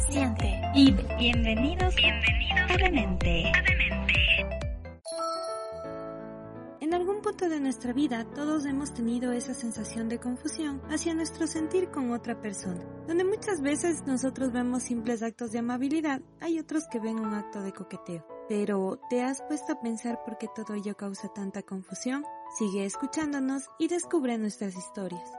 siente y bienvenidos, bienvenidos a Demente. En algún punto de nuestra vida todos hemos tenido esa sensación de confusión hacia nuestro sentir con otra persona, donde muchas veces nosotros vemos simples actos de amabilidad, hay otros que ven un acto de coqueteo. Pero, ¿te has puesto a pensar por qué todo ello causa tanta confusión? Sigue escuchándonos y descubre nuestras historias.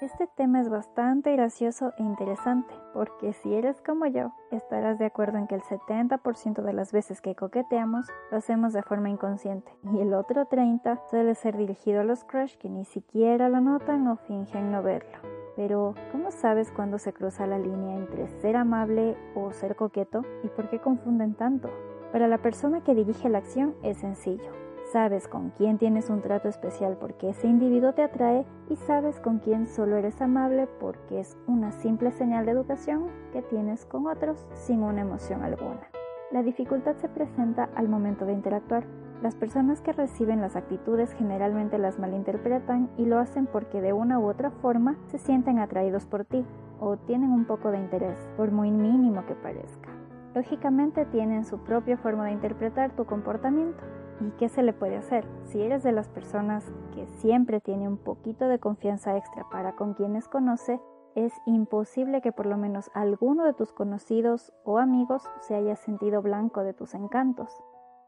Este tema es bastante gracioso e interesante, porque si eres como yo, estarás de acuerdo en que el 70% de las veces que coqueteamos lo hacemos de forma inconsciente, y el otro 30% suele ser dirigido a los crush que ni siquiera lo notan o fingen no verlo. Pero, ¿cómo sabes cuándo se cruza la línea entre ser amable o ser coqueto? ¿Y por qué confunden tanto? Para la persona que dirige la acción es sencillo Sabes con quién tienes un trato especial porque ese individuo te atrae y sabes con quién solo eres amable porque es una simple señal de educación que tienes con otros sin una emoción alguna. La dificultad se presenta al momento de interactuar. Las personas que reciben las actitudes generalmente las malinterpretan y lo hacen porque de una u otra forma se sienten atraídos por ti o tienen un poco de interés, por muy mínimo que parezca. Lógicamente tienen su propia forma de interpretar tu comportamiento ¿Y qué se le puede hacer? Si eres de las personas que siempre tiene un poquito de confianza extra para con quienes conoce, es imposible que por lo menos alguno de tus conocidos o amigos se haya sentido blanco de tus encantos.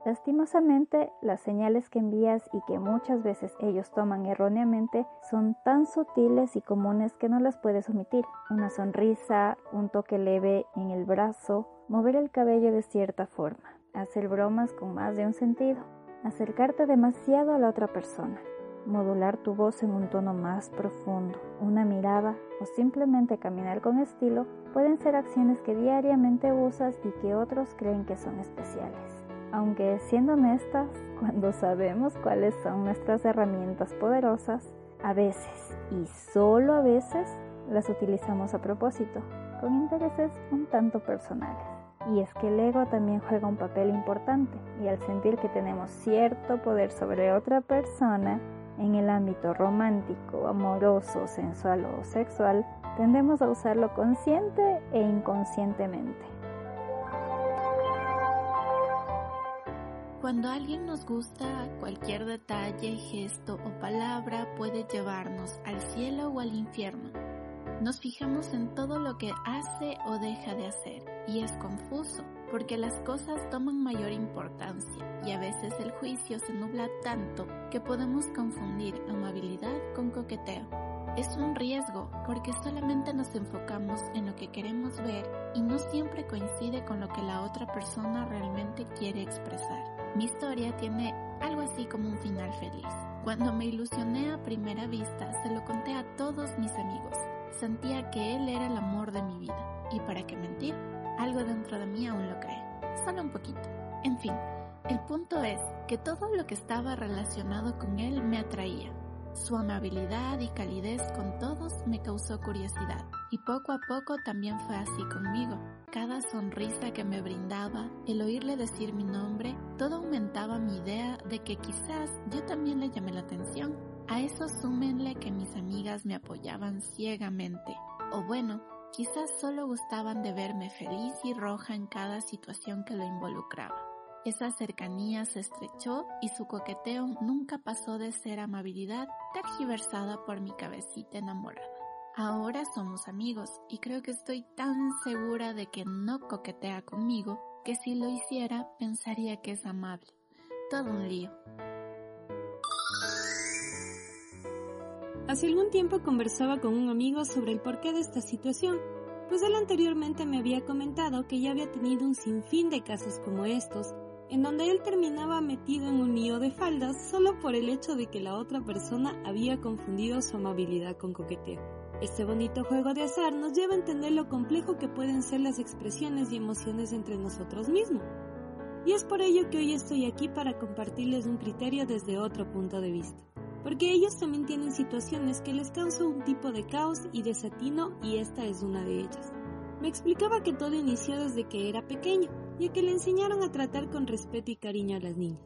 Lastimosamente, las señales que envías y que muchas veces ellos toman erróneamente son tan sutiles y comunes que no las puedes omitir. Una sonrisa, un toque leve en el brazo, mover el cabello de cierta forma, hacer bromas con más de un sentido acercarte demasiado a la otra persona, modular tu voz en un tono más profundo, una mirada o simplemente caminar con estilo pueden ser acciones que diariamente usas y que otros creen que son especiales. Aunque siendo honestas, cuando sabemos cuáles son nuestras herramientas poderosas, a veces y solo a veces las utilizamos a propósito, con intereses un tanto personales. Y es que el ego también juega un papel importante y al sentir que tenemos cierto poder sobre otra persona en el ámbito romántico, amoroso, sensual o sexual, tendemos a usarlo consciente e inconscientemente. Cuando alguien nos gusta, cualquier detalle, gesto o palabra puede llevarnos al cielo o al infierno. Nos fijamos en todo lo que hace o deja de hacer y es confuso porque las cosas toman mayor importancia y a veces el juicio se nubla tanto que podemos confundir amabilidad con coqueteo. Es un riesgo porque solamente nos enfocamos en lo que queremos ver y no siempre coincide con lo que la otra persona realmente quiere expresar. Mi historia tiene algo así como un final feliz. Cuando me ilusioné a primera vista, se lo conté a todos mis amigos Sentía que él era el amor de mi vida. ¿Y para qué mentir? Algo dentro de mí aún lo cree. Solo un poquito. En fin, el punto es que todo lo que estaba relacionado con él me atraía. Su amabilidad y calidez con todos me causó curiosidad. Y poco a poco también fue así conmigo. Cada sonrisa que me brindaba, el oírle decir mi nombre, todo aumentaba mi idea de que quizás yo también le llamé la atención a eso súmenle que mis amigas me apoyaban ciegamente, o bueno, quizás solo gustaban de verme feliz y roja en cada situación que lo involucraba. Esa cercanía se estrechó y su coqueteo nunca pasó de ser amabilidad tergiversada por mi cabecita enamorada. Ahora somos amigos y creo que estoy tan segura de que no coquetea conmigo que si lo hiciera pensaría que es amable. Todo un lío. Hace algún tiempo conversaba con un amigo sobre el porqué de esta situación, pues él anteriormente me había comentado que ya había tenido un sinfín de casos como estos, en donde él terminaba metido en un lío de faldas solo por el hecho de que la otra persona había confundido su amabilidad con coqueteo. Este bonito juego de azar nos lleva a entender lo complejo que pueden ser las expresiones y emociones entre nosotros mismos. Y es por ello que hoy estoy aquí para compartirles un criterio desde otro punto de vista porque ellos también tienen situaciones que les causan un tipo de caos y desatino y esta es una de ellas. Me explicaba que todo inició desde que era pequeño, y que le enseñaron a tratar con respeto y cariño a las niñas.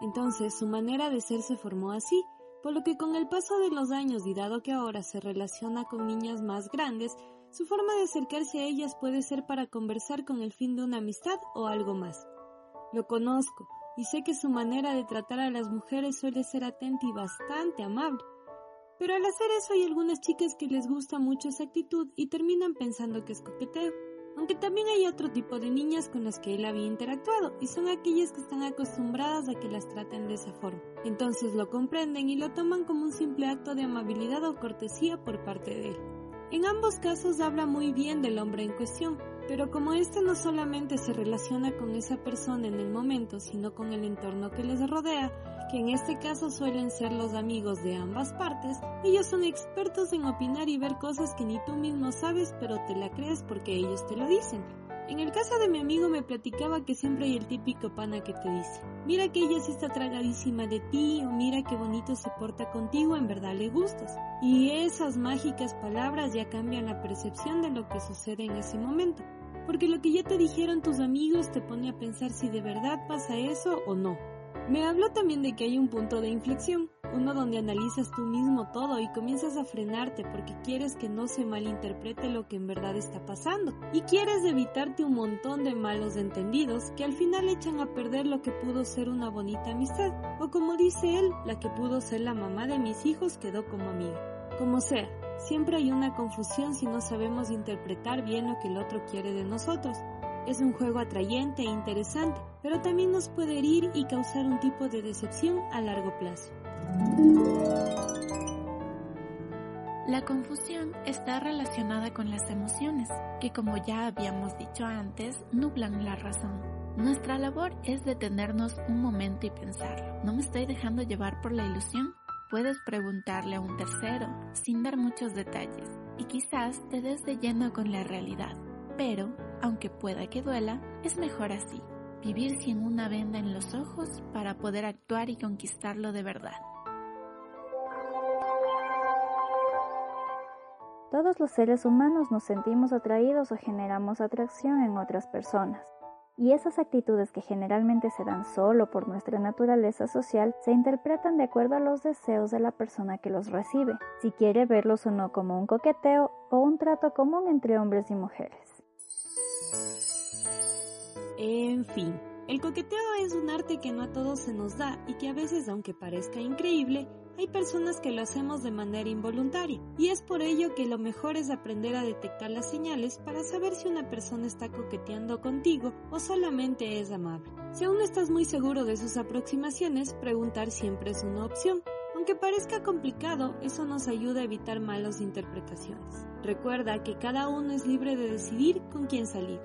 Entonces su manera de ser se formó así, por lo que con el paso de los años y dado que ahora se relaciona con niñas más grandes, Su forma de acercarse a ellas puede ser para conversar con el fin de una amistad o algo más. Lo conozco y sé que su manera de tratar a las mujeres suele ser atenta y bastante amable. Pero al hacer eso hay algunas chicas que les gusta mucho esa actitud y terminan pensando que es coqueteo. Aunque también hay otro tipo de niñas con las que él había interactuado y son aquellas que están acostumbradas a que las traten de esa forma. Entonces lo comprenden y lo toman como un simple acto de amabilidad o cortesía por parte de él. En ambos casos habla muy bien del hombre en cuestión, pero como éste no solamente se relaciona con esa persona en el momento, sino con el entorno que les rodea, que en este caso suelen ser los amigos de ambas partes, ellos son expertos en opinar y ver cosas que ni tú mismo sabes, pero te la crees porque ellos te lo dicen. En el caso de mi amigo me platicaba que siempre hay el típico pana que te dice, mira que ella sí está tragadísima de ti o mira qué bonito se porta contigo, en verdad le gustas. Y esas mágicas palabras ya cambian la percepción de lo que sucede en ese momento. Porque lo que ya te dijeron tus amigos te pone a pensar si de verdad pasa eso o no. Me habló también de que hay un punto de inflexión, uno donde analizas tú mismo todo y comienzas a frenarte porque quieres que no se malinterprete lo que en verdad está pasando y quieres evitarte un montón de malos entendidos que al final echan a perder lo que pudo ser una bonita amistad o como dice él, la que pudo ser la mamá de mis hijos quedó como amiga. Como sea, siempre hay una confusión si no sabemos interpretar bien lo que el otro quiere de nosotros es un juego atrayente e interesante, pero también nos puede herir y causar un tipo de decepción a largo plazo. La confusión está relacionada con las emociones, que como ya habíamos dicho antes, nublan la razón. Nuestra labor es detenernos un momento y pensar, ¿no me estoy dejando llevar por la ilusión? Puedes preguntarle a un tercero, sin dar muchos detalles, y quizás te des de lleno con la realidad. Pero aunque pueda que duela, es mejor así, vivir sin una venda en los ojos para poder actuar y conquistarlo de verdad. Todos los seres humanos nos sentimos atraídos o generamos atracción en otras personas. Y esas actitudes que generalmente se dan solo por nuestra naturaleza social se interpretan de acuerdo a los deseos de la persona que los recibe, si quiere verlos o no como un coqueteo o un trato común entre hombres y mujeres. En fin, el coqueteo es un arte que no a todos se nos da y que a veces, aunque parezca increíble, hay personas que lo hacemos de manera involuntaria, y es por ello que lo mejor es aprender a detectar las señales para saber si una persona está coqueteando contigo o solamente es amable. Si aún estás muy seguro de sus aproximaciones, preguntar siempre es una opción. Aunque parezca complicado, eso nos ayuda a evitar malas interpretaciones. Recuerda que cada uno es libre de decidir con quién salir.